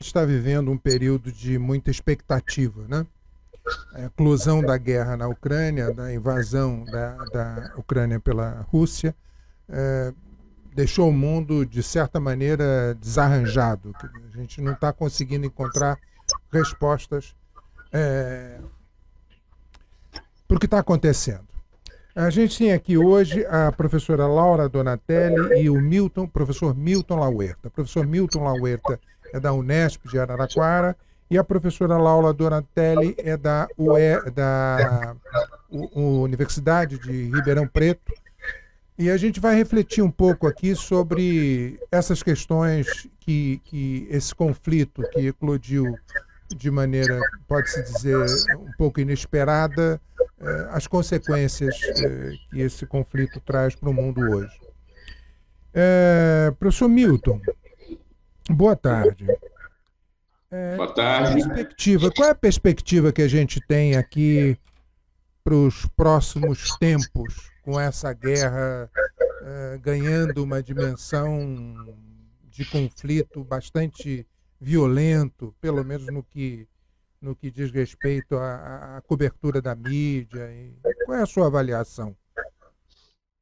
está vivendo um período de muita expectativa, né? A eclosão da guerra na Ucrânia, da invasão da, da Ucrânia pela Rússia, é, deixou o mundo, de certa maneira, desarranjado. A gente não está conseguindo encontrar respostas é, para o que está acontecendo. A gente tem aqui hoje a professora Laura Donatelli e o Milton, professor Milton Lauerta. Professor Milton Lauerta é da Unesp de Araraquara e a professora Laura Donatelli é da, UE, da U, Universidade de Ribeirão Preto. E a gente vai refletir um pouco aqui sobre essas questões que, que esse conflito que eclodiu de maneira, pode-se dizer, um pouco inesperada, eh, as consequências eh, que esse conflito traz para o mundo hoje. É, professor Milton, boa tarde. É, boa tarde. Perspectiva, qual é a perspectiva que a gente tem aqui para os próximos tempos, com essa guerra é, ganhando uma dimensão de conflito bastante violento, pelo menos no que no que diz respeito à, à cobertura da mídia? Qual é a sua avaliação?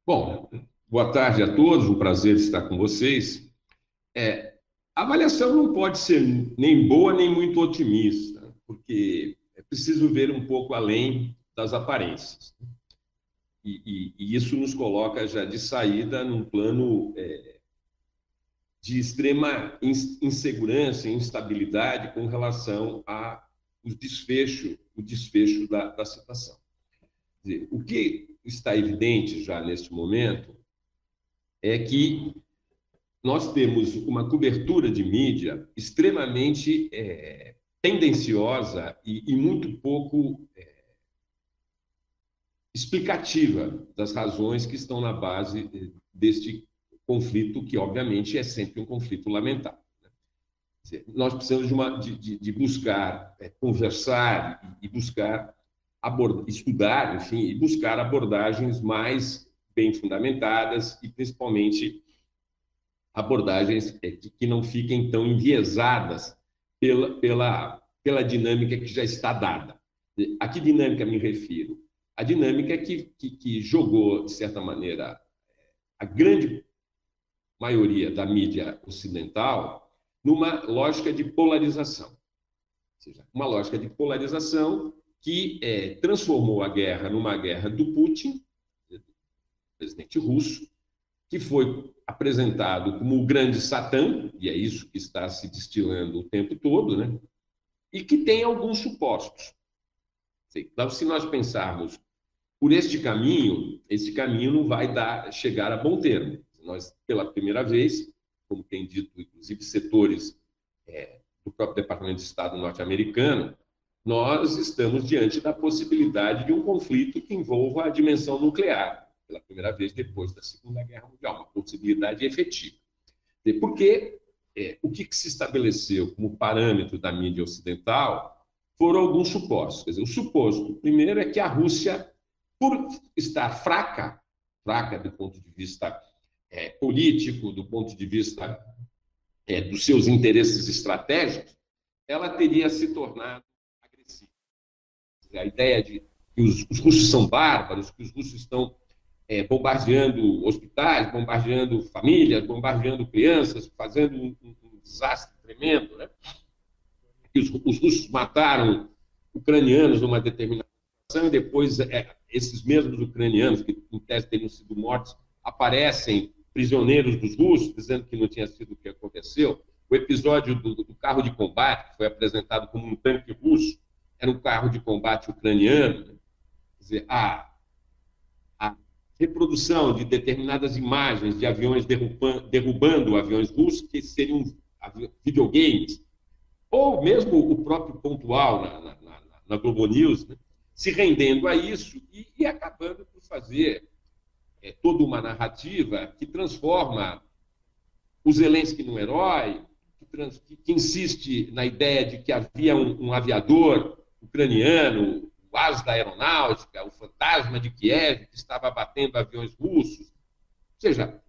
Bom, boa tarde a todos, um prazer estar com vocês. É, a avaliação não pode ser nem boa nem muito otimista, porque é preciso ver um pouco além das aparências. E, e, e isso nos coloca já de saída num plano é, de extrema insegurança e instabilidade com relação a o desfecho, o desfecho da, da situação. Dizer, o que está evidente já neste momento é que nós temos uma cobertura de mídia extremamente é, tendenciosa e, e, muito pouco é, explicativa das razões que estão na base é, deste conflito, que obviamente é sempre um conflito lamentável. Nós precisamos de, uma, de, de buscar, é, conversar e buscar, estudar, enfim, e buscar abordagens mais bem fundamentadas e, principalmente, abordagens é, que não fiquem tão enviesadas pela, pela, pela dinâmica que já está dada. A que dinâmica me refiro? A dinâmica que, que, que jogou, de certa maneira, a grande maioria da mídia ocidental numa lógica de polarização. Ou seja, uma lógica de polarização que é, transformou a guerra numa guerra do Putin, presidente russo, que foi apresentado como o grande Satã, e é isso que está se destilando o tempo todo, né? e que tem alguns supostos. Então, se nós pensarmos por este caminho, esse caminho não vai dar, chegar a bom termo. Nós, pela primeira vez, como tem dito, inclusive, setores é, do próprio Departamento de Estado norte-americano, nós estamos diante da possibilidade de um conflito que envolva a dimensão nuclear, pela primeira vez depois da Segunda Guerra Mundial, uma possibilidade efetiva. Porque é, o que, que se estabeleceu como parâmetro da mídia ocidental foram alguns supostos. Quer dizer, o suposto, primeiro, é que a Rússia, por estar fraca, fraca do ponto de vista é, político, do ponto de vista é, dos seus interesses estratégicos, ela teria se tornado agressiva. A ideia de que os, os russos são bárbaros, que os russos estão é, bombardeando hospitais, bombardeando famílias, bombardeando crianças, fazendo um, um, um desastre tremendo, né? Que os, os, russos mataram ucranianos numa determinada e depois é, esses mesmos ucranianos que em tese teriam sido mortos aparecem prisioneiros dos russos, dizendo que não tinha sido o que aconteceu. O episódio do, do carro de combate, que foi apresentado como um tanque russo, era um carro de combate ucraniano. Quer dizer, a, a reprodução de determinadas imagens de aviões derrubando, derrubando aviões russos, que seriam videogames, ou mesmo o próprio pontual na, na, na, na Globo News, né? se rendendo a isso e, e acabando por fazer é, toda uma narrativa que transforma o Zelensky num herói, que, trans, que, que, insiste na ideia de que havia um, um aviador ucraniano, o as da aeronáutica, o fantasma de Kiev, que estava batendo aviões russos. Ou seja,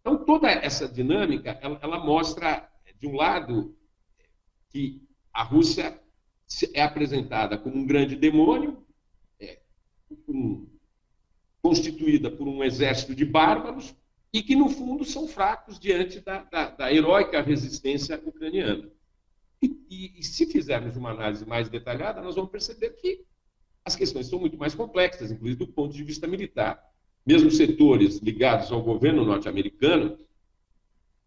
então toda essa dinâmica, ela, ela mostra, de um lado, que a Rússia é apresentada como um grande demônio, é, um, constituída por um exército de bárbaros, e que, no fundo, são fracos diante da, da, da heróica resistência ucraniana. E, e, e, se fizermos uma análise mais detalhada, nós vamos perceber que as questões são muito mais complexas, inclusive do ponto de vista militar. Mesmo setores ligados ao governo norte-americano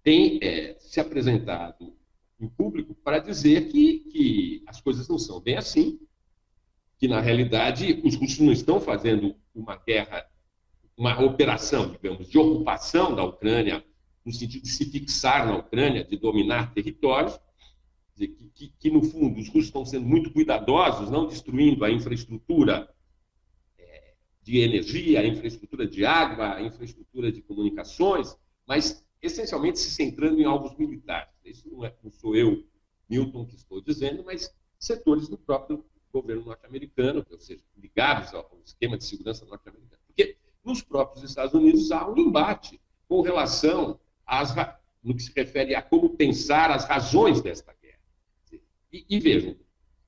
têm é, se apresentado em público para dizer que, que as coisas não são bem assim, que, na realidade, os russos não estão fazendo uma guerra, uma operação, digamos, de ocupação da Ucrânia, no sentido de se fixar na Ucrânia, de dominar territórios, que, que, que, no fundo, os russos estão sendo muito cuidadosos, não destruindo a infraestrutura é, de energia, a infraestrutura de água, a infraestrutura de comunicações, mas essencialmente se centrando em alvos militares. Isso não, é, não sou eu, Milton, que estou dizendo, mas setores do próprio governo norte-americano, ou seja, ligados ao esquema de segurança norte-americano. Porque nos próprios Estados Unidos há um embate com relação às, no que se refere a como pensar as razões desta. E, e vejam,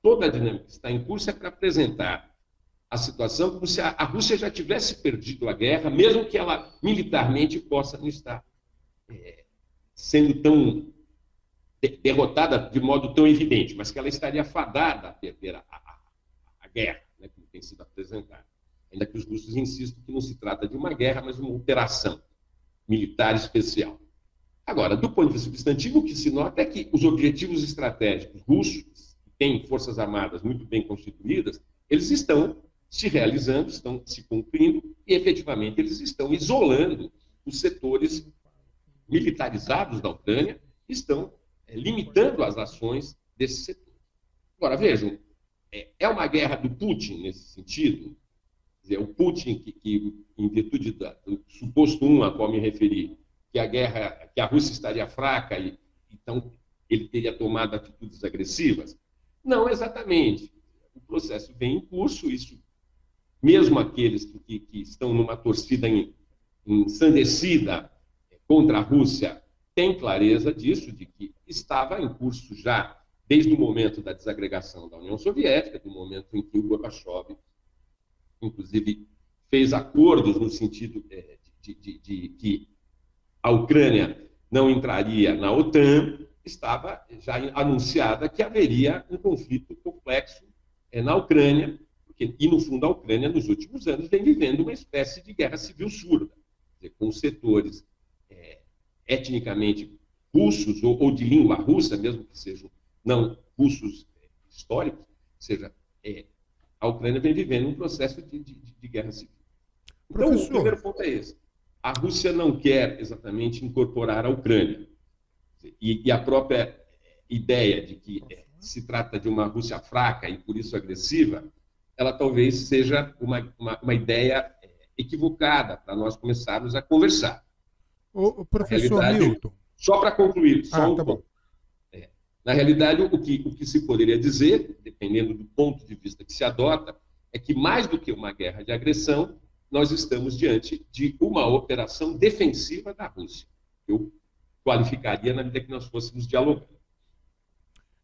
toda a dinâmica que está em curso é para apresentar a situação como se a, a Rússia já tivesse perdido a guerra, mesmo que ela militarmente possa não estar é, sendo tão derrotada de modo tão evidente, mas que ela estaria fadada a perder a, a, a guerra, né, como tem sido apresentado. Ainda que os russos insistam que não se trata de uma guerra, mas de uma operação militar especial. Agora, do ponto de vista substantivo, o que se nota é que os objetivos estratégicos russos, que têm forças armadas muito bem constituídas, eles estão se realizando, estão se cumprindo e, efetivamente, eles estão isolando os setores militarizados da Ucrânia, estão é, limitando as ações desse setor. Agora, vejam, é, é uma guerra do Putin nesse sentido. Dizer, o Putin, que, que em virtude do suposto um a qual me referi, que a guerra, que a Rússia estaria fraca e então ele teria tomado atitudes agressivas? Não exatamente. O processo vem em curso, isso mesmo aqueles que, que estão numa torcida ensandecida contra a Rússia tem clareza disso, de que estava em curso já desde o momento da desagregação da União Soviética, do momento em que o Gorbachev, inclusive, fez acordos no sentido é, de, de, de, que a Ucrânia não entraria na OTAN, estava já anunciada que haveria um conflito complexo é, na Ucrânia, porque, e no fundo a Ucrânia, nos últimos anos, vem vivendo uma espécie de guerra civil surda, com setores é, etnicamente russos ou, ou, de língua russa, mesmo que sejam não russos é, históricos, ou seja, é, a Ucrânia vem vivendo um processo de, de, de guerra civil. Então, Professor. o primeiro ponto é esse. A Rússia não quer exatamente incorporar a Ucrânia. E, e a própria ideia de que se trata de uma Rússia fraca e por isso agressiva, ela talvez seja uma, uma, uma ideia é, equivocada para nós começarmos a conversar. O, professor Milton. Só para concluir, só ah, um tá ponto. É, na realidade, o que, o que se poderia dizer, dependendo do ponto de vista que se adota, é que mais do que uma guerra de agressão, nós estamos diante de uma operação defensiva da Rússia. Eu qualificaria na medida que nós fôssemos dialogando.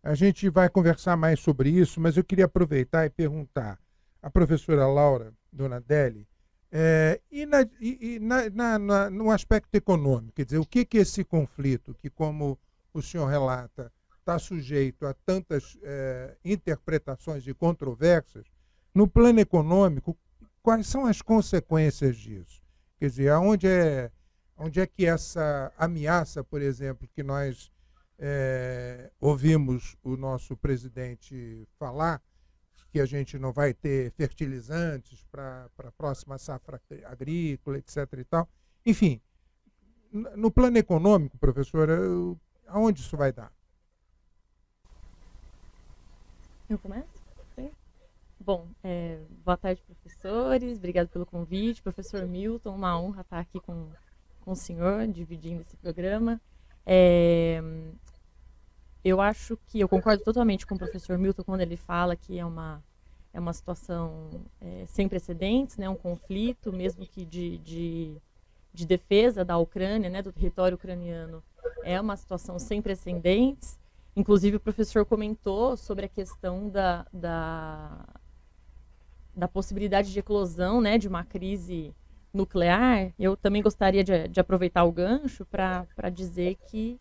A gente vai conversar mais sobre isso, mas eu queria aproveitar e perguntar à professora Laura Donadelli é, e, na, e na, na, na, no aspecto econômico, quer dizer, o que, que esse conflito, que como o senhor relata, está sujeito a tantas é, interpretações e controvérsias, no plano econômico, quais são as consequências disso? Quer dizer, aonde é, onde é que essa ameaça, por exemplo, que nós é, ouvimos o nosso presidente falar, que a gente não vai ter fertilizantes para a próxima safra agrícola, etc. E tal. Enfim, no plano econômico, professora, aonde isso vai dar? Eu começo? Bom, é, boa tarde, professores. Obrigado pelo convite. Professor Milton, uma honra estar aqui com, com o senhor, dividindo esse programa. É, eu acho que eu concordo totalmente com o professor Milton quando ele fala que é uma é uma situação é, sem precedentes, né, um conflito, mesmo que de, de, de, defesa da Ucrânia, né, do território ucraniano, é uma situação sem precedentes. Inclusive, o professor comentou sobre a questão da, da, da possibilidade de eclosão né, de uma crise nuclear. Eu também gostaria de, de aproveitar o gancho para dizer que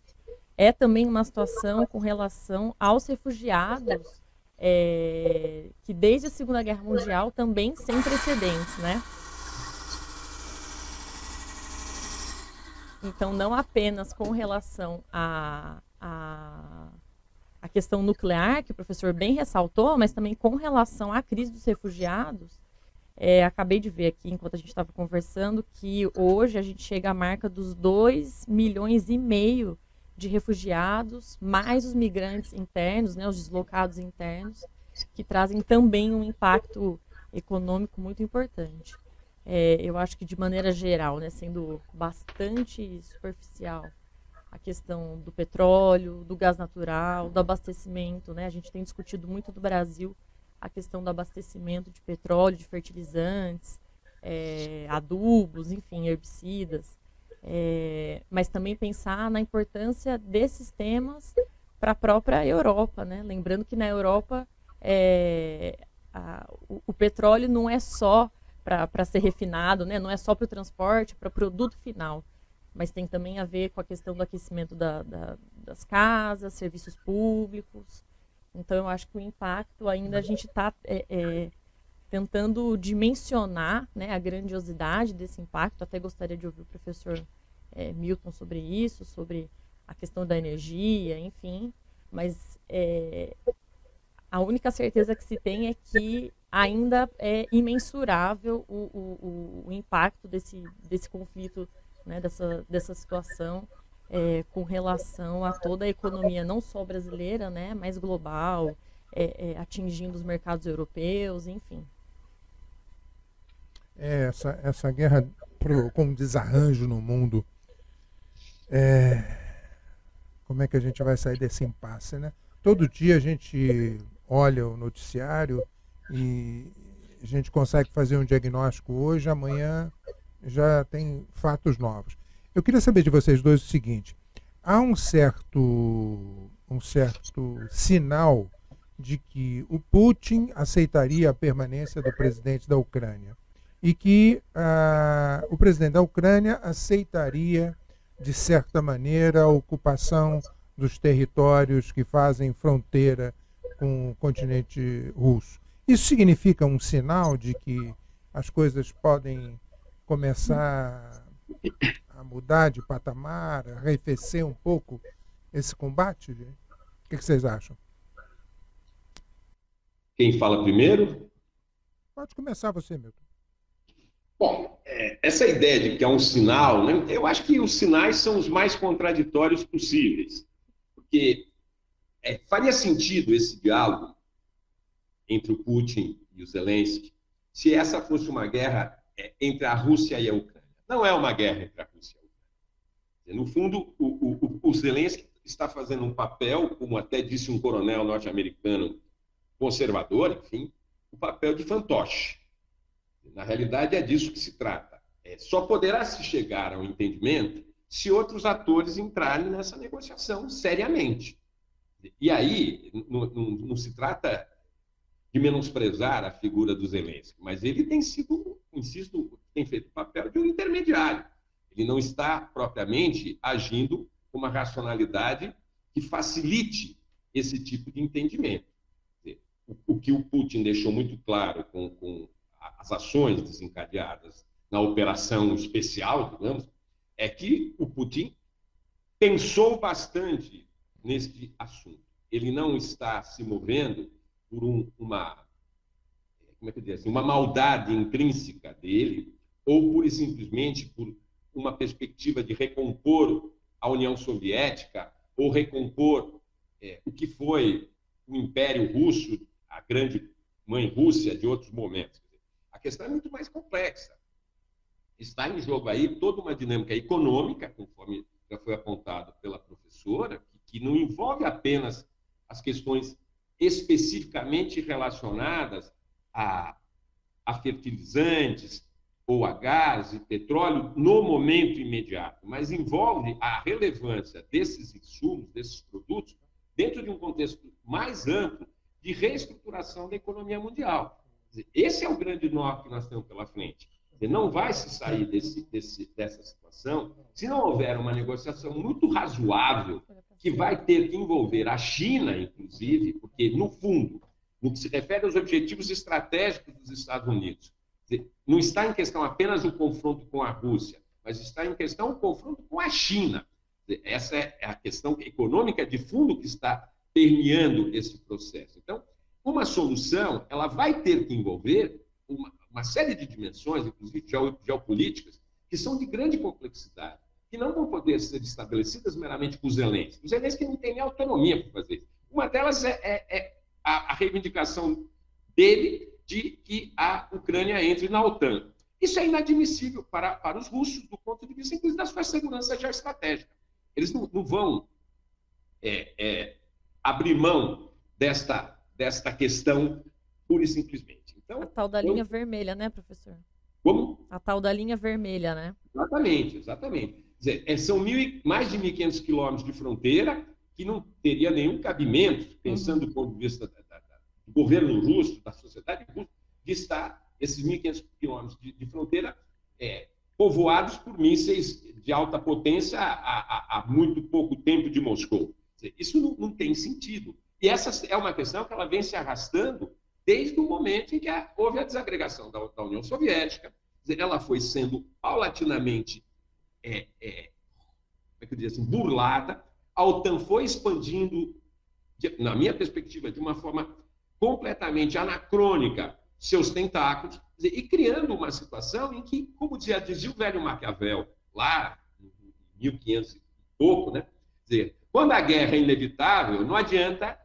é também uma situação com relação aos refugiados, é, que desde a Segunda Guerra Mundial também sem precedentes, né? Então, não apenas com relação a, a a questão nuclear, que o professor bem ressaltou, mas também com relação à crise dos refugiados, é, acabei de ver aqui, enquanto a gente estava conversando, que hoje a gente chega à marca dos 2 milhões e meio de refugiados, mais os migrantes internos, né, os deslocados internos, que trazem também um impacto econômico muito importante. É, eu acho que de maneira geral, né, sendo bastante superficial, a questão do petróleo, do gás natural, do abastecimento, né? A gente tem discutido muito no Brasil a questão do abastecimento de petróleo, de fertilizantes, é, adubos, enfim, herbicidas, é, mas também pensar na importância desses temas para a própria Europa, né? Lembrando que na Europa é, a, o, o, petróleo não é só para ser refinado, né? Não é só para o transporte, para o produto final mas tem também a ver com a questão do aquecimento da, da, das casas, serviços públicos. Então, eu acho que o impacto ainda a gente está é, é, tentando dimensionar né, a grandiosidade desse impacto. Até gostaria de ouvir o professor é, Milton sobre isso, sobre a questão da energia, enfim. Mas é, a única certeza que se tem é que ainda é imensurável o, o, o impacto desse, desse conflito né, dessa, dessa situação é, com relação a toda a economia, não só brasileira, né, mas global, é, é, atingindo os mercados europeus, enfim. É, essa, essa guerra pro, com desarranjo no mundo, é, como é que a gente vai sair desse impasse, né? Todo dia a gente olha o noticiário e a gente consegue fazer um diagnóstico hoje, amanhã já tem fatos novos. Eu queria saber de vocês dois o seguinte: há um certo, um certo sinal de que o Putin aceitaria a permanência do presidente da Ucrânia e que ah, o presidente da Ucrânia aceitaria, de certa maneira, a ocupação dos territórios que fazem fronteira com o continente russo. Isso significa um sinal de que as coisas podem começar a mudar de patamar, arrefecer um pouco esse combate? O que, vocês acham? Quem fala primeiro? Pode começar você, Milton. Bom, é, essa ideia de que é um sinal, né, eu acho que os sinais são os mais contraditórios possíveis. Porque é, faria sentido esse diálogo entre o Putin e o Zelensky se essa fosse uma guerra entre a Rússia e a Ucrânia. Não é uma guerra entre a Rússia e a Ucrânia. No fundo, o, o, o Zelensky está fazendo um papel, como até disse um coronel norte-americano conservador, enfim, o papel de fantoche. Na realidade, é disso que se trata. É, só poderá se chegar ao entendimento se outros atores entrarem nessa negociação seriamente. E aí, não, não, não se trata de menosprezar a figura do Zelensky, mas ele tem sido, insisto, tem feito o papel de um intermediário. Ele não está propriamente agindo com uma racionalidade que facilite esse tipo de entendimento. O, que o Putin deixou muito claro com, com as ações desencadeadas na operação especial, digamos, é que o Putin pensou bastante neste assunto. Ele não está se movendo por um, uma, como é que eu assim, uma maldade intrínseca dele, ou pura e simplesmente por uma perspectiva de recompor a União Soviética, ou recompor é, o que foi o Império Russo, a grande mãe Rússia de outros momentos. A questão é muito mais complexa. Está em jogo aí toda uma dinâmica econômica, conforme já foi apontado pela professora, que não envolve apenas as questões especificamente relacionadas a, a fertilizantes ou a gás e petróleo no momento imediato, mas envolve a relevância desses insumos, desses produtos, dentro de um contexto mais amplo de reestruturação da economia mundial. Esse é o grande nó que nós temos pela frente. Você não vai se sair desse, desse, dessa situação se não houver uma negociação muito razoável que vai ter que envolver a China, inclusive, porque, no fundo, no que se refere aos objetivos estratégicos dos Estados Unidos, não está em questão apenas o confronto com a Rússia, mas está em questão o confronto com a China. Essa é a questão econômica de fundo que está permeando esse processo. Então, uma solução, ela vai ter que envolver uma, uma série de dimensões, inclusive geopolíticas, que são de grande complexidade, que não vão poder ser estabelecidas meramente por Zelensky. O Zelensky não tem nem autonomia para fazer isso. Uma delas é, é, é a, a reivindicação dele de que a Ucrânia entre na OTAN. Isso é inadmissível para, para os russos, do ponto de vista, inclusive, da sua segurança geoestratégica. Eles não, não vão é, é, abrir mão desta, desta questão pura e simplesmente. Então, a tal da linha eu... vermelha, né, professor? Como? A tal da linha vermelha, né? Exatamente, exatamente. Dizer, é, são mil, mais de 1.500 quilômetros de fronteira que não teria nenhum cabimento, pensando uhum. do ponto de vista da, da, do governo russo, da sociedade russa, de estar esses 1.500 quilômetros de, de, fronteira é, povoados por mísseis de alta potência há, há, há muito pouco tempo de Moscou. Dizer, isso não, não, tem sentido. E essa é uma questão que ela vem se arrastando desde o momento em que houve a desagregação da, União Soviética. Ela foi sendo paulatinamente é, é, como é que eu assim, burlada. A OTAN foi expandindo, de, na minha perspectiva, de uma forma completamente anacrônica seus tentáculos dizer, e criando uma situação em que, como dizia, dizia o velho Maquiavel, lá em 1500 e pouco, né? dizer, quando a guerra é inevitável, não adianta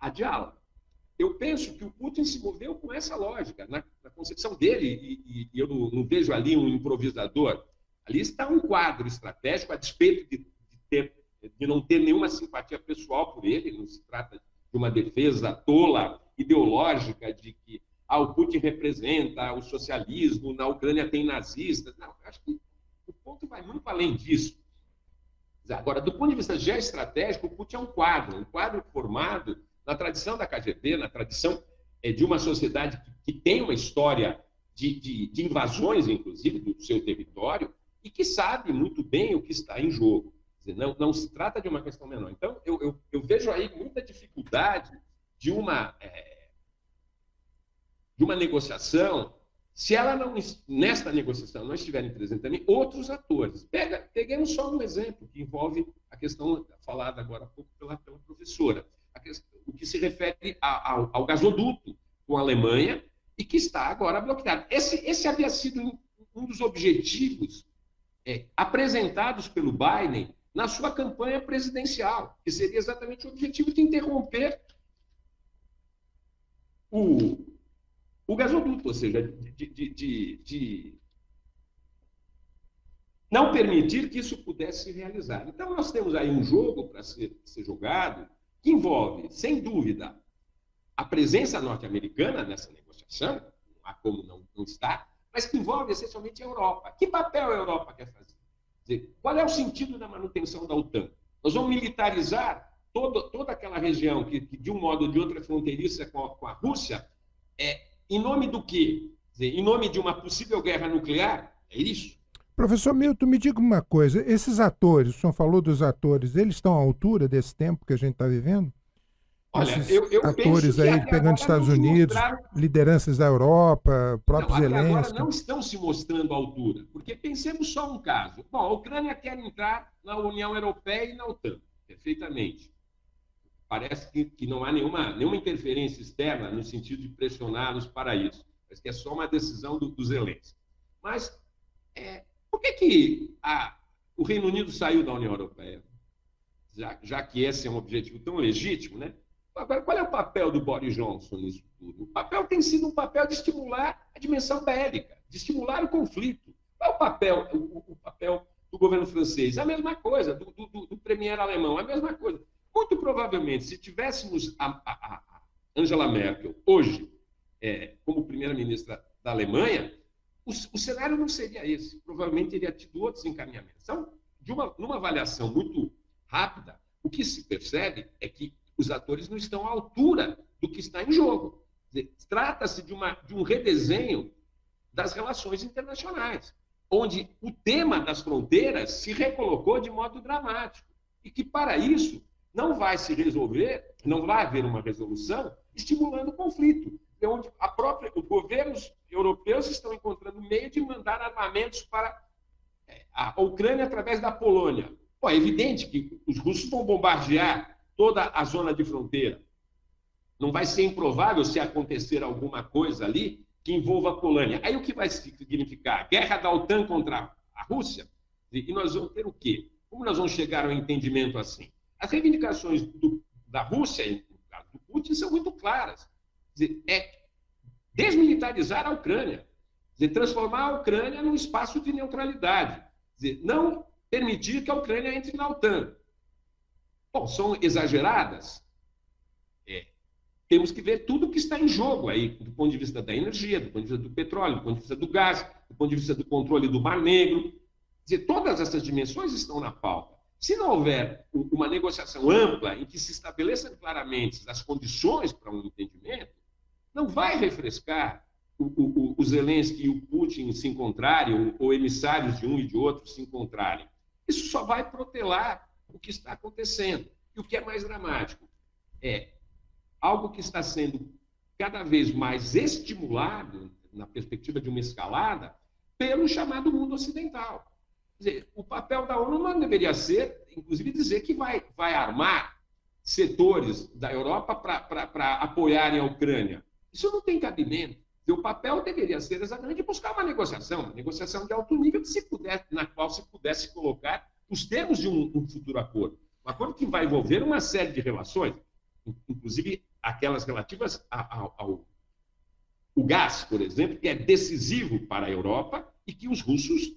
adiá-la. Eu penso que o Putin se moveu com essa lógica, na, na concepção dele, e, e eu não, não, vejo ali um improvisador. Ali está um quadro estratégico, a despeito de, de, ter, de não ter nenhuma simpatia pessoal por ele, não se trata de uma defesa tola, ideológica, de que ah, o Putin representa o socialismo, na Ucrânia tem nazistas. Não, acho que o ponto vai muito além disso. Agora, do ponto de vista geoestratégico, o Putin é um quadro, um quadro formado na tradição da KGB, na tradição é, de uma sociedade que, que tem uma história de, de, de, invasões, inclusive, do seu território, e que sabe muito bem o que está em jogo. Não, não, se trata de uma questão menor. Então, eu, eu, eu vejo aí muita dificuldade de uma, é, de uma negociação se ela não, nesta negociação, não estiverem presentes também outros atores. Pega, peguemos só um exemplo que envolve a questão falada agora há pouco pela, pela professora, questão, o que se refere a, ao, ao, gasoduto com a Alemanha e que está agora bloqueado. Esse, esse havia sido um, um dos objetivos é, apresentados pelo Biden na sua campanha presidencial, que seria exatamente o objetivo de interromper o, o gasoduto, ou seja, de, de, de, de não permitir que isso pudesse se realizar. Então, nós temos aí um jogo para ser, ser jogado que envolve, sem dúvida, a presença norte-americana nessa negociação, não há como não, não estar, mas que envolve essencialmente a Europa. Que papel a Europa quer fazer? Dizer, qual é o sentido da manutenção da OTAN? Nós vamos militarizar todo, toda aquela região que, que, de um modo ou de outro, é fronteiriça com a, com a Rússia, é, em nome do quê? Dizer, em nome de uma possível guerra nuclear? É isso? Professor Milton, me diga uma coisa: esses atores, o senhor falou dos atores, eles estão à altura desse tempo que a gente está vivendo? Olha, esses eu, eu atores aí pegando Estados Unidos, mostraram... lideranças da Europa, próprios não, Zelensky. Agora não estão se mostrando à altura, porque pensemos só um caso. Bom, a Ucrânia quer entrar na União Europeia e na OTAN, perfeitamente. Parece que, que não há nenhuma, nenhuma interferência externa no sentido de pressioná-los para isso. Parece que é só uma decisão do, do Zelensky. Mas é, por que, que a, o Reino Unido saiu da União Europeia? Já, já que esse é um objetivo tão legítimo, né? Agora, qual é o papel do Boris Johnson nisso tudo? O papel tem sido um papel de estimular a dimensão bélica, de estimular o conflito. Qual é o papel, o, o papel do governo francês? A mesma coisa, do, do, do, premier alemão, a mesma coisa. Muito provavelmente, se tivéssemos a, a, a Angela Merkel hoje é, como primeira-ministra da Alemanha, o, o, cenário não seria esse. Provavelmente teria tido outros encaminhamentos. Então, de uma, numa avaliação muito rápida, o que se percebe é que os atores não estão à altura do que está em jogo. Trata-se de, de um redesenho das relações internacionais, onde o tema das fronteiras se recolocou de modo dramático. E que, para isso, não vai se resolver, não vai haver uma resolução estimulando o conflito. Onde a própria, os governos europeus estão encontrando meio de mandar armamentos para é, a Ucrânia através da Polônia. Pô, é evidente que os russos vão bombardear toda a zona de fronteira. Não vai ser improvável se acontecer alguma coisa ali que envolva a Polônia. Aí o que vai significar? Guerra da OTAN contra a Rússia? E nós vamos ter o quê? Como nós vamos chegar ao entendimento assim? As reivindicações do, da Rússia, no caso do Putin, são muito claras. Dizer, é desmilitarizar a Ucrânia, dizer, transformar a Ucrânia num espaço de neutralidade, dizer, não permitir que a Ucrânia entre na OTAN. Bom, são exageradas? É. Temos que ver tudo que está em jogo aí, do ponto de vista da energia, do ponto de vista do petróleo, do ponto de vista do gás, do ponto de vista do controle do Mar Negro. Dizer, todas essas dimensões estão na pauta. Se não houver uma negociação ampla em que se estabeleçam claramente as condições para um entendimento, não vai refrescar o, o, o Zelensky e o Putin se encontrarem, ou, ou emissários de um e de outro se encontrarem. Isso só vai protelar o que está acontecendo. E o que é mais dramático é algo que está sendo cada vez mais estimulado, na perspectiva de uma escalada, pelo chamado mundo ocidental dizer, o papel da ONU não deveria ser, inclusive, dizer que vai, vai armar setores da Europa para apoiarem a Ucrânia. Isso não tem cabimento. O papel deveria ser exatamente buscar uma negociação, uma negociação de alto nível que se puder, na qual se pudesse colocar os termos de um, um futuro acordo. Um acordo que vai envolver uma série de relações, inclusive aquelas relativas ao, ao o gás, por exemplo, que é decisivo para a Europa e que os russos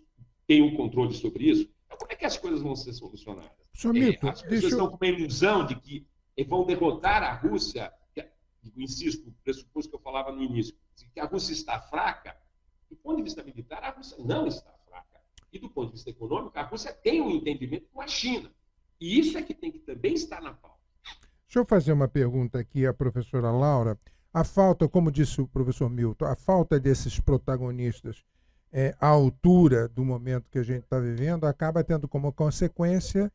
tem um controle sobre isso. Então, como é que as coisas vão ser solucionadas? Milton, é, as pessoas estão com uma ilusão de que vão derrotar a Rússia, que, insisto, o pressuposto que eu falava no início, que a Rússia está fraca. Do ponto de vista militar, a Rússia não está. E do ponto de vista econômico, a Rússia tem um entendimento com a China. E isso é que tem que também estar na pauta. Deixa eu fazer uma pergunta aqui à professora Laura. A falta, como disse o professor Milton, a falta desses protagonistas é, à altura do momento que a gente está vivendo, acaba tendo como consequência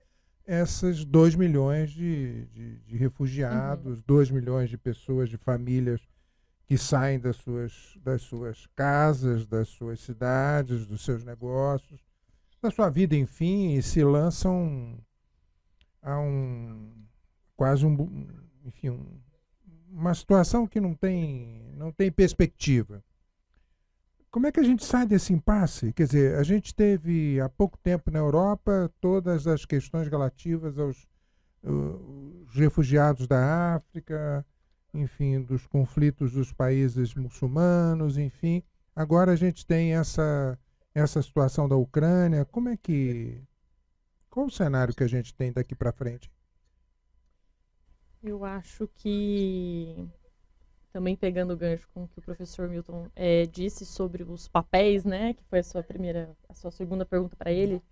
essas 2 milhões de, de, de refugiados, uhum. 2 milhões de pessoas, de famílias que saem das suas, das suas casas, das suas cidades, dos seus negócios, da sua vida, enfim, e se lançam a um quase um, enfim, um, uma situação que não tem, não tem perspectiva. Como é que a gente sai desse impasse? Quer dizer, a gente teve há pouco tempo na Europa todas as questões relativas aos uh, refugiados da África, enfim, dos conflitos dos países muçulmanos, enfim. Agora a gente tem essa, essa situação da Ucrânia. Como é que. Qual o cenário que a gente tem daqui para frente? Eu acho que também pegando o gancho com o que o professor Milton é, disse sobre os papéis, né, que foi a sua primeira, a sua segunda pergunta para ele,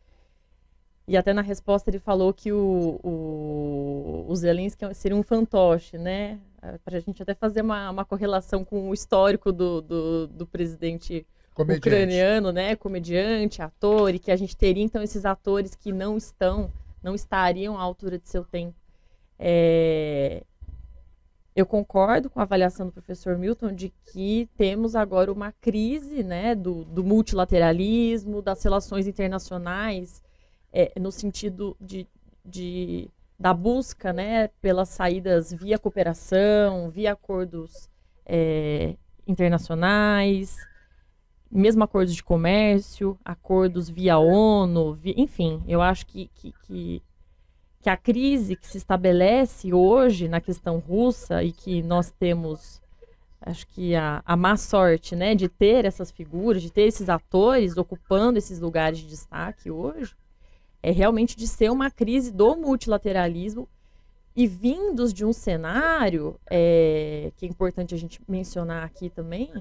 e até na resposta ele falou que o, o, o Zelensky seria um fantoche, né, para a gente até fazer uma, uma correlação com o histórico do, do, do presidente comediante. ucraniano, né, comediante, ator, e que a gente teria então esses atores que não estão, não estariam à altura de seu tempo. É, eu concordo com a avaliação do professor Milton de que temos agora uma crise né, do, do multilateralismo, das relações internacionais, é, no sentido de, de, da busca né, pelas saídas via cooperação, via acordos é, internacionais, mesmo acordos de comércio, acordos via ONU, via, enfim, eu acho que, que, que que a crise que se estabelece hoje na questão russa e que nós temos, acho que a, a má sorte, né, de ter essas figuras, de ter esses atores ocupando esses lugares de destaque hoje, é realmente de ser uma crise do multilateralismo e vindos de um cenário é, que é importante a gente mencionar aqui também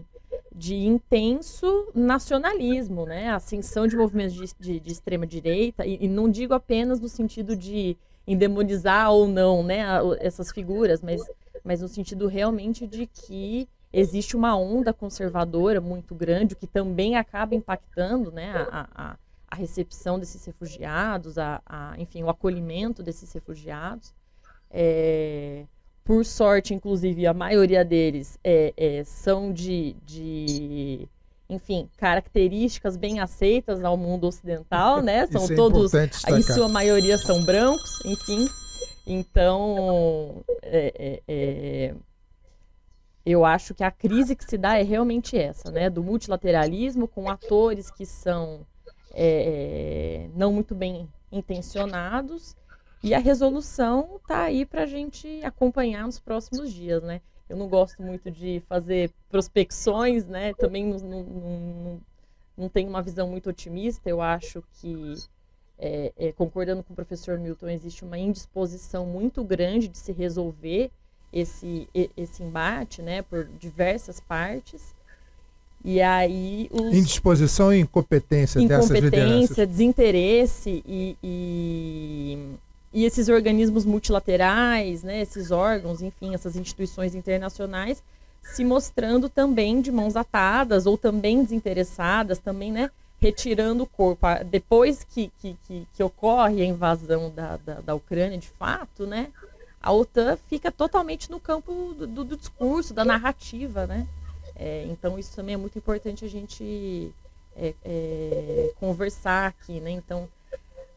de intenso nacionalismo, né? Ascensão de movimentos de, de, de extrema direita e, e, não digo apenas no sentido de endemonizar ou não né, essas figuras, mas, mas no sentido realmente de que existe uma onda conservadora muito grande, que também acaba impactando né, a, a, a recepção desses refugiados, a, a, enfim, o acolhimento desses refugiados. É, por sorte, inclusive, a maioria deles é, é, são de, de, enfim, características bem aceitas ao mundo ocidental, né? São Isso é todos, em sua maioria são brancos, enfim. Então, é, é, é, eu acho que a crise que se dá é realmente essa, né? Do multilateralismo com atores que são é não muito bem intencionados e a resolução está aí para a gente acompanhar nos próximos dias, né? Eu não gosto muito de fazer prospecções, né? Também não, não, não, não tenho uma visão muito otimista. Eu acho que, é, é, concordando com o professor Milton, existe uma indisposição muito grande de se resolver esse, esse embate, né? Por diversas partes. E aí os... Indisposição e incompetência, incompetência dessas lideranças. desinteresse e, e e esses organismos multilaterais, né, esses órgãos, enfim, essas instituições internacionais, se mostrando também de mãos atadas ou também desinteressadas, também, né, retirando o corpo. Depois que, que, que, que ocorre a invasão da, da, da, Ucrânia, de fato, né, a OTAN fica totalmente no campo do, do, do discurso, da narrativa, né? É, então isso também é muito importante a gente é, é, conversar aqui, né? Então,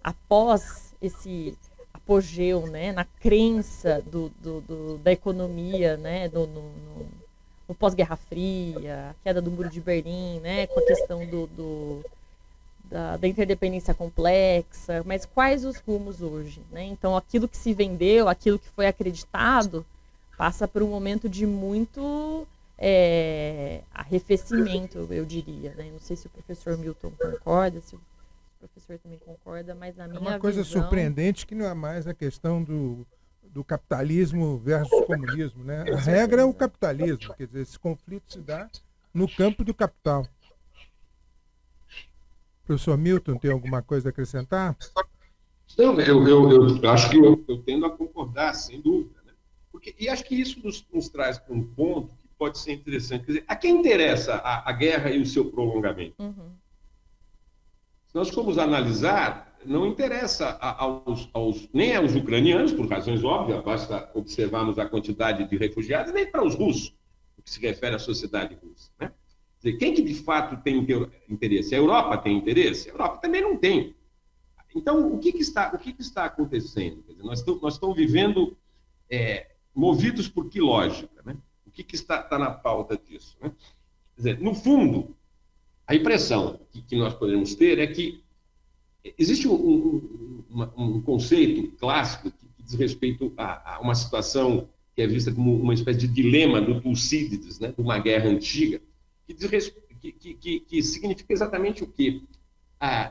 após esse apogeu né, na crença do, do, do da economia né, no, no, no pós-Guerra Fria, a queda do Muro de Berlim, né, com a questão do, do da, da, interdependência complexa, mas quais os rumos hoje? Né? Então, aquilo que se vendeu, aquilo que foi acreditado, passa por um momento de muito é, arrefecimento, eu diria. Né? Não sei se o professor Milton concorda, se o professor também concorda, mas na minha É uma coisa visão... surpreendente que não é mais a questão do, do capitalismo versus comunismo, né? A regra é o capitalismo, quer dizer, esse conflito se dá no campo do capital. Professor Milton, tem alguma coisa a acrescentar? Não, eu, eu, eu acho que eu, eu, tendo a concordar, sem dúvida. Né? Porque, e acho que isso nos, nos traz para um ponto que pode ser interessante. Quer dizer, a quem interessa a, a guerra e o seu prolongamento? Uhum. Se nós formos analisar, não interessa aos, aos, nem aos ucranianos, por razões óbvias, basta observarmos a quantidade de refugiados, nem para os russos, o que se refere à sociedade russa. Né? Dizer, quem que de fato tem interesse? A Europa tem interesse? A Europa também não tem. Então, o que, que está, o que, que está acontecendo? Dizer, nós, estamos, nós estamos vivendo é, movidos por que lógica? Né? O que, que está, está na pauta disso? Né? Dizer, no fundo, a impressão que, que nós podemos ter é que existe um, um, uma, um conceito clássico que, que diz respeito a, a, uma situação que é vista como uma espécie de dilema do Tucídides, né, de uma guerra antiga, que, diz, que, que significa exatamente o quê?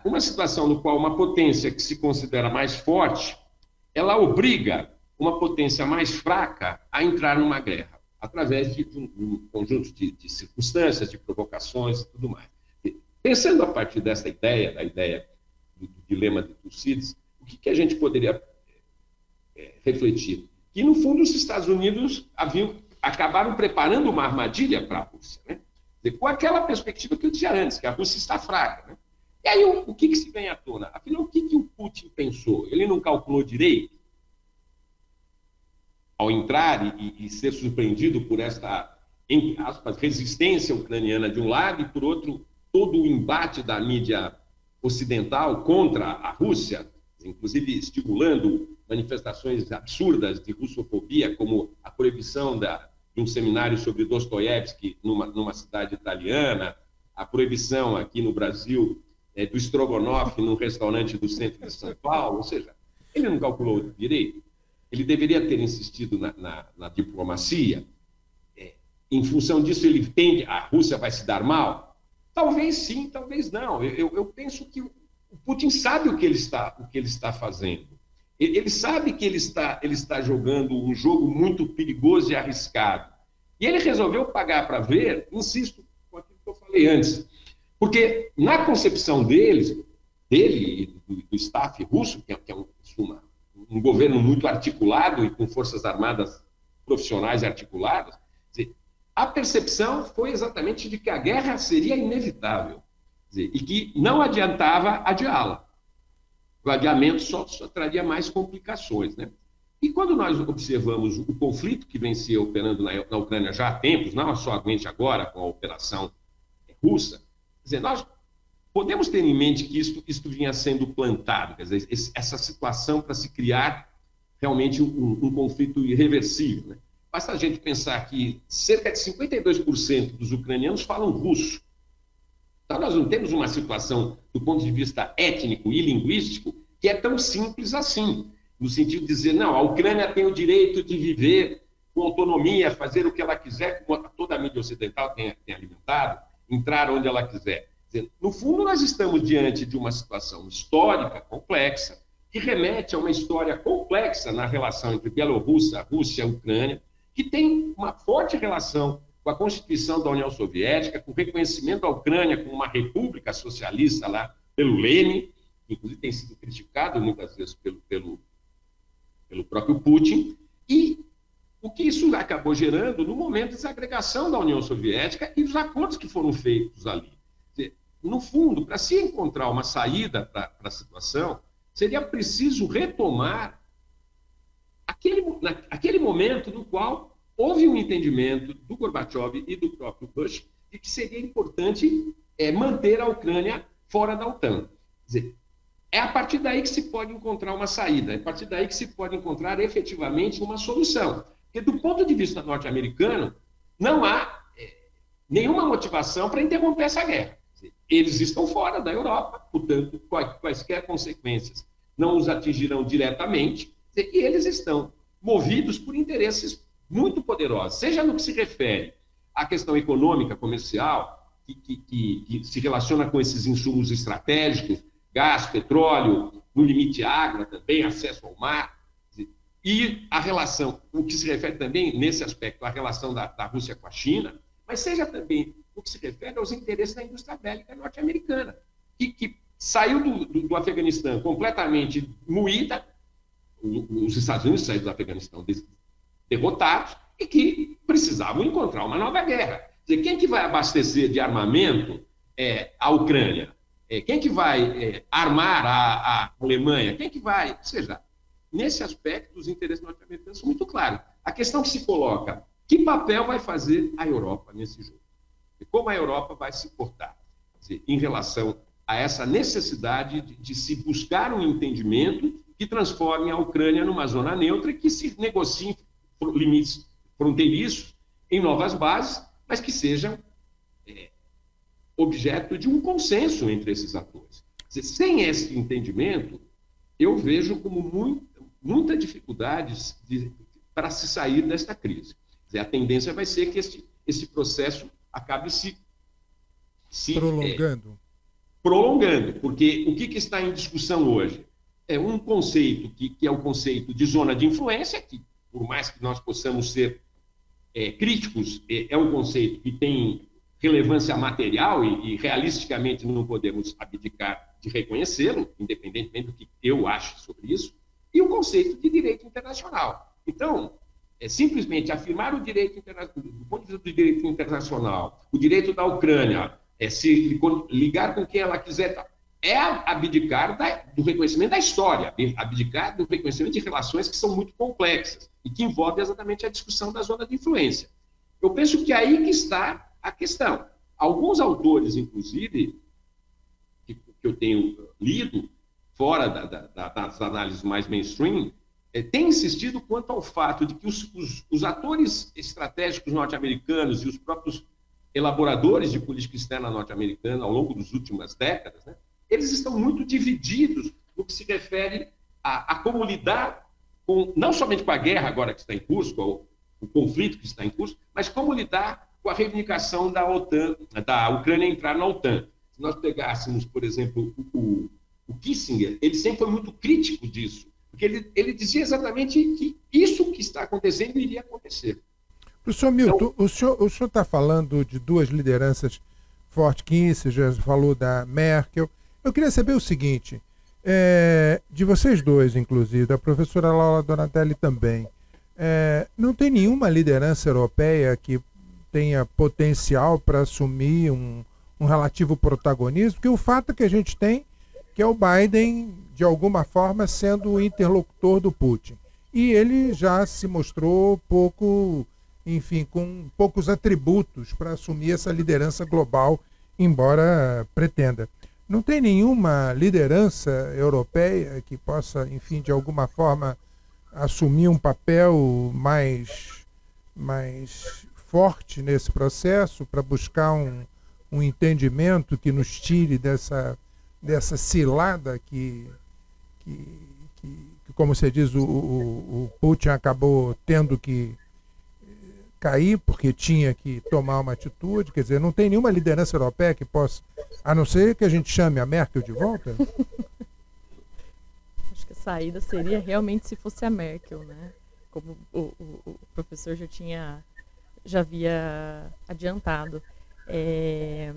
Uma situação no qual uma potência que se considera mais forte, ela obriga uma potência mais fraca a entrar numa guerra, através de, de um, conjunto de, de circunstâncias, de provocações e tudo mais. Pensando a partir dessa ideia, da ideia do, do dilema de Tucídides, o que, que, a gente poderia é, refletir? Que, no fundo, os Estados Unidos haviam, acabaram preparando uma armadilha para a Rússia, né? com aquela perspectiva que eu dizia antes, que a Rússia está fraca. Né? E aí, o, o que, que, se vem à tona? Afinal, o que, que o Putin pensou? Ele não calculou direito? Ao entrar e, e ser surpreendido por esta, em aspas, resistência ucraniana de um lado e, por outro, todo o embate da mídia ocidental contra a Rússia, inclusive estimulando manifestações absurdas de russofobia, como a proibição da, de um seminário sobre Dostoiévski numa, numa cidade italiana, a proibição aqui no Brasil é, do estrogonofe num restaurante do centro de São Paulo, ou seja, ele não calculou direito. Ele deveria ter insistido na, na, na diplomacia. É, em função disso, ele tende, a Rússia vai se dar mal. Talvez sim, talvez não. Eu, eu, penso que o Putin sabe o que ele está, o que ele está fazendo. Ele, ele sabe que ele está, ele está jogando um jogo muito perigoso e arriscado. E ele resolveu pagar para ver, insisto, com aquilo que eu falei antes. Porque na concepção deles, dele e do, do staff russo, que é, que é um, um governo muito articulado e com forças armadas profissionais articuladas, a percepção foi exatamente de que a guerra seria inevitável dizer, e que não adiantava adiá-la. O adiamento só, só traria mais complicações. Né? E quando nós observamos o conflito que vem se operando na, na Ucrânia já há tempos, não somente agora com a operação russa, dizer, nós podemos ter em mente que isto, isto vinha sendo plantado, quer dizer, essa situação para se criar realmente um, um conflito irreversível. Né? Basta a gente pensar que cerca de 52% dos ucranianos falam russo. Então, nós não temos uma situação, do ponto de vista étnico e linguístico, que é tão simples assim, no sentido de dizer, não, a Ucrânia tem o direito de viver com autonomia, fazer o que ela quiser, como toda a mídia ocidental tem, tem alimentado, entrar onde ela quiser. No fundo, nós estamos diante de uma situação histórica complexa, que remete a uma história complexa na relação entre Bielorrússia, Rússia e Ucrânia, que tem uma forte relação com a Constituição da União Soviética, com o reconhecimento da Ucrânia como uma república socialista lá pelo Lenin, que inclusive tem sido criticado muitas vezes pelo, pelo, pelo próprio Putin, e o que isso acabou gerando no momento de desagregação da União Soviética e dos acordos que foram feitos ali. No fundo, para se encontrar uma saída para a situação, seria preciso retomar aquele, aquele momento no qual houve um entendimento do Gorbachev e do próprio Bush de que seria importante é, manter a Ucrânia fora da OTAN. Quer dizer, é a partir daí que se pode encontrar uma saída, é a partir daí que se pode encontrar efetivamente uma solução. Porque, do ponto de vista norte-americano, não há é, nenhuma motivação para interromper essa guerra eles estão fora da Europa, portanto, quaisquer consequências não os atingirão diretamente, e eles estão movidos por interesses muito poderosos, seja no que se refere à questão econômica, comercial, que, que, que, que se relaciona com esses insumos estratégicos, gás, petróleo, no limite água também, acesso ao mar, e a relação, o que se refere também, nesse aspecto, à relação da, da Rússia com a China, mas seja também o que se refere aos interesses da indústria bélica norte-americana, que, que, saiu do, do, do, Afeganistão completamente moída, os Estados Unidos saíram do Afeganistão derrotados, e que precisavam encontrar uma nova guerra. Dizer, quem que vai abastecer de armamento é, a Ucrânia? É, quem que vai é, armar a, a, Alemanha? Quem que vai? Ou seja, nesse aspecto, os interesses norte-americanos são muito claros. A questão que se coloca, que papel vai fazer a Europa nesse jogo? E como a Europa vai se portar dizer, em relação a essa necessidade de, de, se buscar um entendimento que transforme a Ucrânia numa zona neutra e que se negocie limites fronteiriços em novas bases, mas que sejam é, objeto de um consenso entre esses atores. Sem esse entendimento, eu vejo como muito, muita dificuldade para se sair desta crise. Dizer, a tendência vai ser que esse, esse processo acabe se, se prolongando. É, prolongando, porque o que, que, está em discussão hoje? É um conceito que, que, é o conceito de zona de influência, que por mais que nós possamos ser é, críticos, é, é, um conceito que tem relevância material e, e realisticamente não podemos abdicar de reconhecê-lo, independentemente do que eu acho sobre isso, e o conceito de direito internacional. Então, é simplesmente afirmar o direito internacional, do ponto de vista do direito internacional, o direito da Ucrânia, é se ligar com quem ela quiser, tá, é abdicar da, do reconhecimento da história, abdicar do reconhecimento de relações que são muito complexas e que envolvem exatamente a discussão da zona de influência. Eu penso que é aí que está a questão. Alguns autores, inclusive, que, que eu tenho lido, fora da, da, das análises mais mainstream, é, insistido quanto ao fato de que os, os, os atores estratégicos norte-americanos e os próprios elaboradores de política externa norte-americana ao longo das últimas décadas, né, eles estão muito divididos no que se refere a, a, como lidar com, não somente com a guerra agora que está em curso, com o, conflito que está em curso, mas como lidar com a reivindicação da OTAN, da Ucrânia entrar na OTAN. Se nós pegássemos, por exemplo, o, o, Kissinger, ele sempre foi muito crítico disso. Porque ele, ele dizia exatamente que isso que está acontecendo iria acontecer. Professor Milton, então, o senhor está falando de duas lideranças fortes, Kissinger falou da Merkel. Eu queria saber o seguinte: é, de vocês dois, inclusive, da professora Laura Donatelli também, é, não tem nenhuma liderança europeia que tenha potencial para assumir um, um relativo protagonismo, porque o fato que a gente tem que é o Biden, de alguma forma, sendo o interlocutor do Putin. E ele já se mostrou pouco, enfim, com poucos atributos para assumir essa liderança global, embora pretenda. Não tem nenhuma liderança europeia que possa, enfim, de alguma forma assumir um papel mais, mais forte nesse processo para buscar um, um entendimento que nos tire dessa, dessa cilada que, que, que, que como você diz, o, o, o Putin acabou tendo que cair porque tinha que tomar uma atitude. Quer dizer, não tem nenhuma liderança europeia que possa, a não ser que a gente chame a Merkel de volta. Acho que a saída seria realmente se fosse a Merkel, né? Como o, o, o professor já tinha, já havia adiantado. É,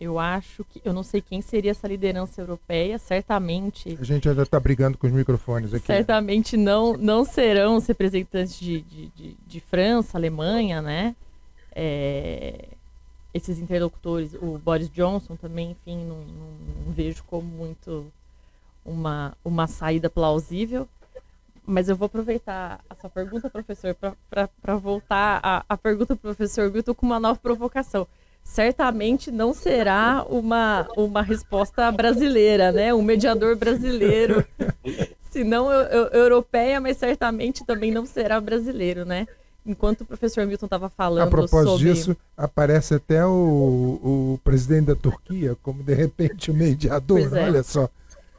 eu acho que. Eu não sei quem seria essa liderança europeia, certamente. A gente ainda está brigando com os microfones aqui. Certamente não, não serão os representantes de, de, de, de França, Alemanha, né? É, esses interlocutores, o Boris Johnson também, enfim, não, não, não vejo como muito uma, uma saída plausível. Mas eu vou aproveitar a sua pergunta, professor, para voltar à, pergunta do professor Milton com uma nova provocação certamente não será uma, uma resposta brasileira, né? Um mediador brasileiro. Se não europeia, mas certamente também não será brasileiro, né? Enquanto o professor Milton estava falando. A propósito sobre... disso, aparece até o, o presidente da Turquia como de repente o mediador, é. olha só.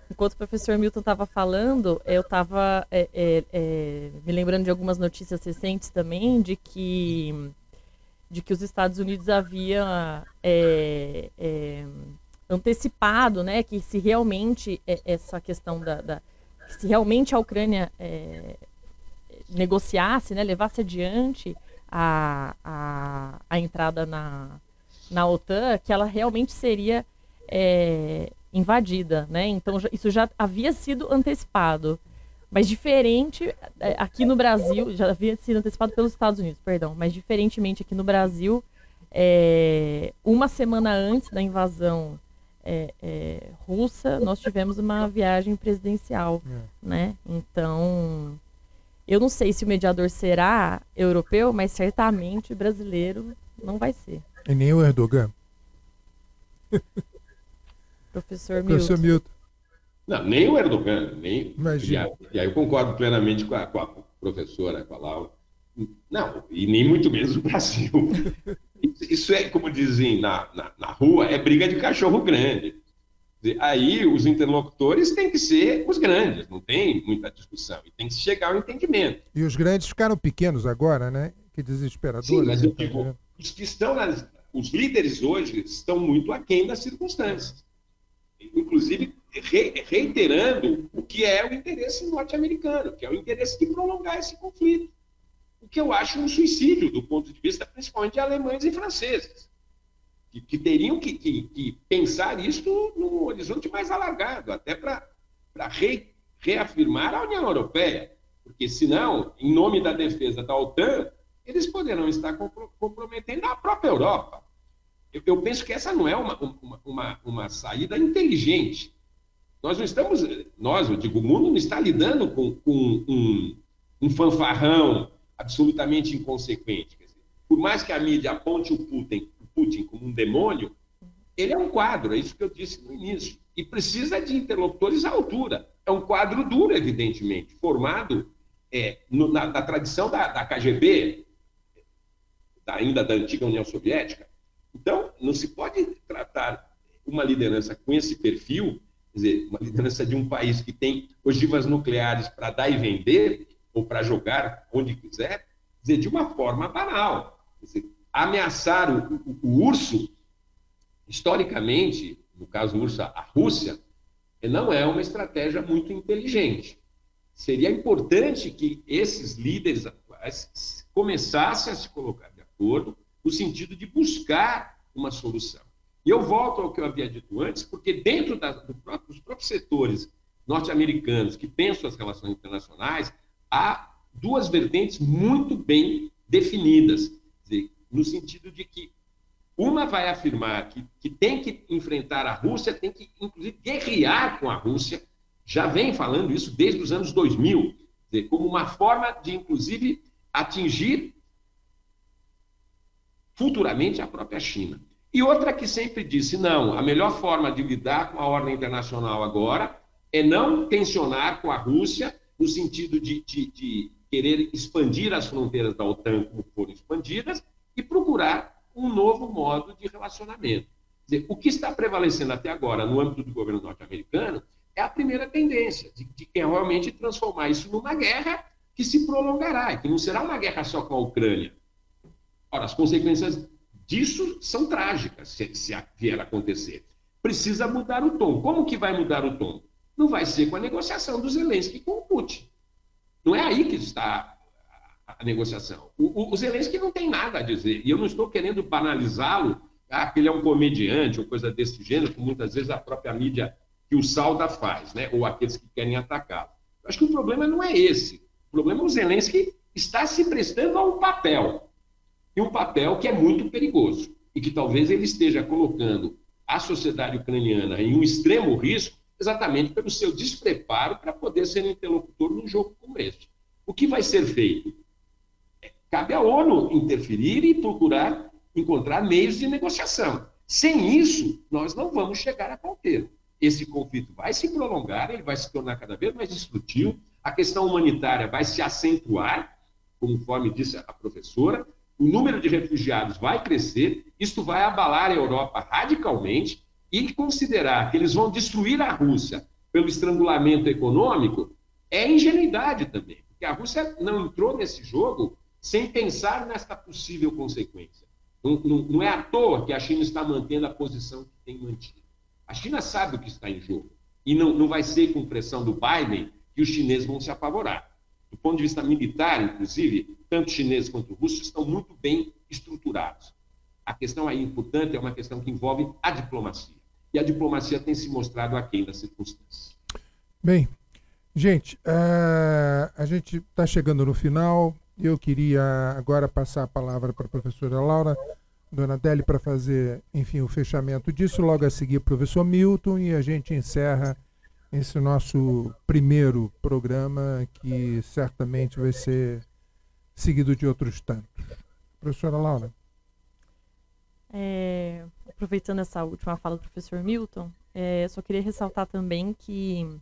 Enquanto o professor Milton estava falando, eu estava é, é, é, me lembrando de algumas notícias recentes também de que de que os Estados Unidos haviam é, é, antecipado, né, que se realmente é, essa questão da, da se realmente a Ucrânia é, negociasse, né, levasse adiante a, a, a entrada na, na OTAN, que ela realmente seria é, invadida, né? Então isso já havia sido antecipado. Mas diferente é, aqui no Brasil, já havia sido antecipado pelos Estados Unidos, perdão, mas diferentemente aqui no Brasil, é, uma semana antes da invasão é, é, russa, nós tivemos uma viagem presidencial, é. né? Então, eu não sei se o mediador será europeu, mas certamente brasileiro não vai ser. E nem o Erdogan. Professor Milton. Professor Milton. Não, nem o Erdogan, nem. Imagina. E aí eu concordo plenamente com a, com a professora, com a Laura. Não, e nem muito menos o Brasil. Isso é, como dizem na, na, na rua, é briga de cachorro grande. Aí os interlocutores têm que ser os grandes, não tem muita discussão. E tem que chegar ao entendimento. E os grandes ficaram pequenos agora, né? Que desesperadores. Sim, mas eu digo, os que estão nas, os líderes hoje estão muito aquém das circunstâncias. Inclusive, reiterando o que é o interesse norte-americano, que é o interesse de prolongar esse conflito. O que eu acho um suicídio do ponto de vista principalmente de alemães e franceses, que, que teriam que, que, que, pensar isso num horizonte mais alargado, até para re, reafirmar a União Europeia, porque senão, em nome da defesa da OTAN, eles poderão estar comprometendo a própria Europa. Eu, eu penso que essa não é uma, uma, uma, uma saída inteligente nós não estamos, nós, eu digo, o mundo não está lidando com, com um, um, fanfarrão absolutamente inconsequente. Dizer, por mais que a mídia aponte o Putin, o Putin como um demônio, ele é um quadro, é isso que eu disse no início. E precisa de interlocutores à altura. É um quadro duro, evidentemente, formado é, no, na, na, tradição da, da KGB, da, ainda da antiga União Soviética. Então, não se pode tratar uma liderança com esse perfil Quer dizer, uma liderança de um país que tem ogivas nucleares para dar e vender, ou para jogar onde quiser, quer dizer, de uma forma banal. Dizer, ameaçar o, o, o, urso, historicamente, no caso urso, a Rússia, não é uma estratégia muito inteligente. Seria importante que esses líderes começassem a se colocar de acordo no sentido de buscar uma solução. E eu volto ao que eu havia dito antes, porque dentro da, do próprio, dos próprios setores norte-americanos que pensam as relações internacionais, há duas vertentes muito bem definidas, dizer, no sentido de que uma vai afirmar que, que tem que enfrentar a Rússia, tem que, inclusive, guerrear com a Rússia, já vem falando isso desde os anos 2000, dizer, como uma forma de, inclusive, atingir futuramente a própria China. E outra que sempre disse: não, a melhor forma de lidar com a ordem internacional agora é não tensionar com a Rússia, no sentido de, de, de querer expandir as fronteiras da OTAN como foram expandidas, e procurar um novo modo de relacionamento. Dizer, o que está prevalecendo até agora no âmbito do governo norte-americano é a primeira tendência, de, de realmente transformar isso numa guerra que se prolongará, que não será uma guerra só com a Ucrânia. Ora, as consequências disso são trágicas, se, se vier a acontecer. Precisa mudar o tom. Como que vai mudar o tom? Não vai ser com a negociação do Zelensky com o Putin. Não é aí que está a negociação. O, o, o Zelensky não tem nada a dizer. E eu não estou querendo banalizá-lo, ah, que ele é um comediante ou coisa desse gênero, como muitas vezes a própria mídia que o salda faz, né? ou aqueles que querem atacá-lo. Acho que o problema não é esse. O problema é o Zelensky está se prestando a um papel. E um papel que é muito perigoso. E que talvez ele esteja colocando a sociedade ucraniana em um extremo risco, exatamente pelo seu despreparo para poder ser interlocutor num jogo como este. O que vai ser feito? Cabe à ONU interferir e procurar encontrar meios de negociação. Sem isso, nós não vamos chegar a ponteiro. Esse conflito vai se prolongar, ele vai se tornar cada vez mais destrutivo, a questão humanitária vai se acentuar, conforme disse a professora, o número de refugiados vai crescer, isto vai abalar a Europa radicalmente, e considerar que eles vão destruir a Rússia pelo estrangulamento econômico é ingenuidade também, porque a Rússia não entrou nesse jogo sem pensar nesta possível consequência. Não, não, não, é à toa que a China está mantendo a posição que tem mantido. A China sabe o que está em jogo. E não, não vai ser com pressão do Biden que os chineses vão se apavorar. Do ponto de vista militar, inclusive, tanto chineses quanto russos estão muito bem estruturados. A questão aí importante é uma questão que envolve a diplomacia. E a diplomacia tem se mostrado aquém das circunstâncias. Bem, gente, uh, a gente está chegando no final. Eu queria agora passar a palavra para a professora Laura Donatelli para fazer, enfim, o fechamento disso. Logo a seguir, o professor Milton e a gente encerra esse nosso primeiro programa, que certamente vai ser seguido de outros tantos. Professora Laura. É, aproveitando essa última fala do professor Milton, é, só queria ressaltar também que,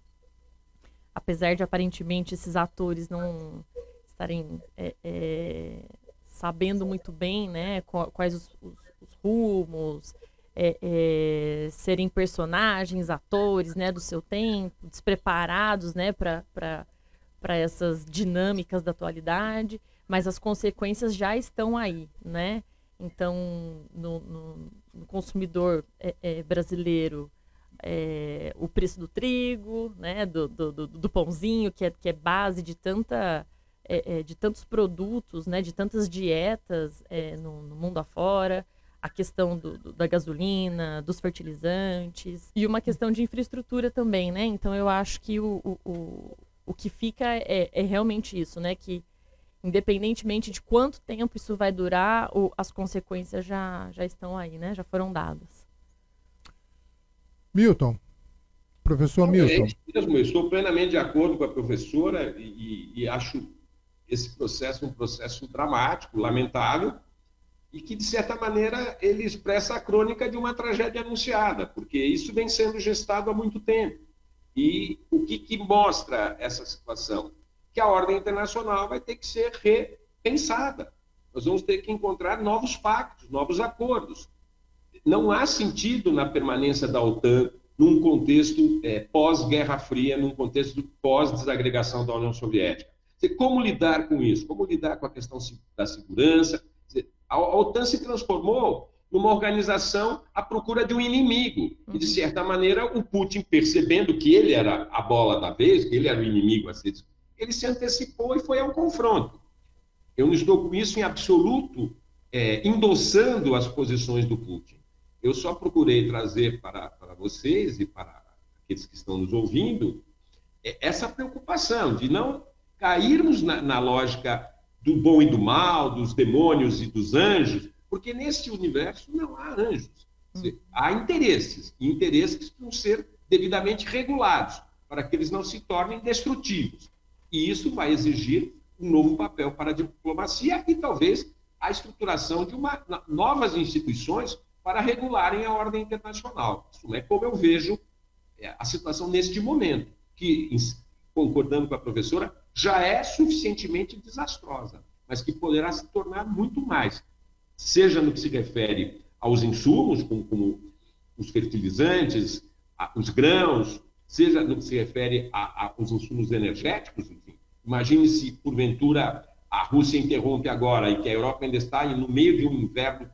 apesar de aparentemente esses atores não estarem é, é, sabendo muito bem né, quais os, os, os rumos, é, é, serem personagens, atores né, do seu tempo, despreparados né, para essas dinâmicas da atualidade, mas as consequências já estão aí. Né? Então, no, no, no consumidor é, é brasileiro, é, o preço do trigo, né, do, do, do, do, pãozinho, que é, que é base de tanta é, de tantos produtos, né, de tantas dietas no, no, mundo afora, a questão do, do, da gasolina, dos fertilizantes e uma questão de infraestrutura também, né? Então eu acho que o, o, o, o que fica é, é realmente isso, né? Que independentemente de quanto tempo isso vai durar, o, as consequências já, já estão aí, né? Já foram dadas. Milton, professor Milton. É mesmo, eu estou plenamente de acordo com a professora e, e acho esse processo um processo dramático, lamentável, e que, de certa maneira, ele expressa a crônica de uma tragédia anunciada, porque isso vem sendo gestado há muito tempo. E o que, que mostra essa situação? Que a ordem internacional vai ter que ser repensada. Nós vamos ter que encontrar novos pactos, novos acordos. Não há sentido na permanência da OTAN num contexto é, pós-Guerra Fria, num contexto pós-desagregação da União Soviética. Como lidar com isso? Como lidar com a questão da segurança? A OTAN se transformou numa organização à procura de um inimigo. E, de uhum. certa maneira, o Putin, percebendo que ele era a bola da vez, que ele era o inimigo a ser ele se antecipou e foi ao confronto. Eu não estou com isso em absoluto é, endossando as posições do Putin. eu só procurei trazer para, para vocês e para aqueles que estão nos ouvindo é, essa preocupação de não cairmos na, na lógica do bom e do mal, dos demônios e dos anjos, porque neste universo não há anjos. Há interesses, e interesses que precisam ser devidamente regulados, para que eles não se tornem destrutivos. E isso vai exigir um novo papel para a diplomacia e talvez a estruturação de uma, novas instituições para regularem a ordem internacional. Isso é como eu vejo é, a situação neste momento, que, concordando com a professora, já é suficientemente desastrosa, mas que poderá se tornar muito mais, seja no que se refere aos insumos, como, como os fertilizantes, a, os grãos, seja no que se refere aos insumos energéticos, enfim. Imagine se, porventura, a Rússia interrompe agora e que a Europa ainda está no meio de um inverno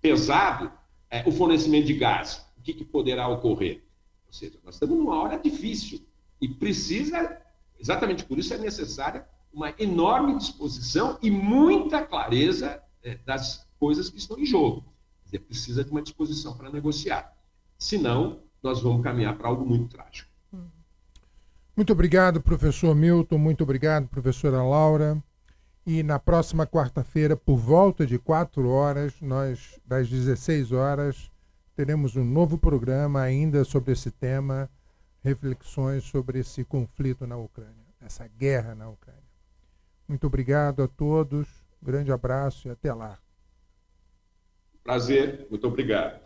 pesado, é, o fornecimento de gás. O que, que poderá ocorrer? Ou seja, nós estamos numa hora difícil e precisa, exatamente por isso é necessária uma enorme disposição e muita clareza é, das coisas que estão em jogo. Quer dizer, precisa de uma disposição para negociar. Senão, nós vamos caminhar para algo muito trágico. Muito obrigado, professor Milton. Muito obrigado, professora Laura. E na próxima quarta-feira, por volta de 4 horas, nós, das 16 horas, teremos um novo programa ainda sobre esse tema, reflexões sobre esse conflito na Ucrânia, essa guerra na Ucrânia. Muito obrigado a todos, grande abraço e até lá. Prazer, muito obrigado.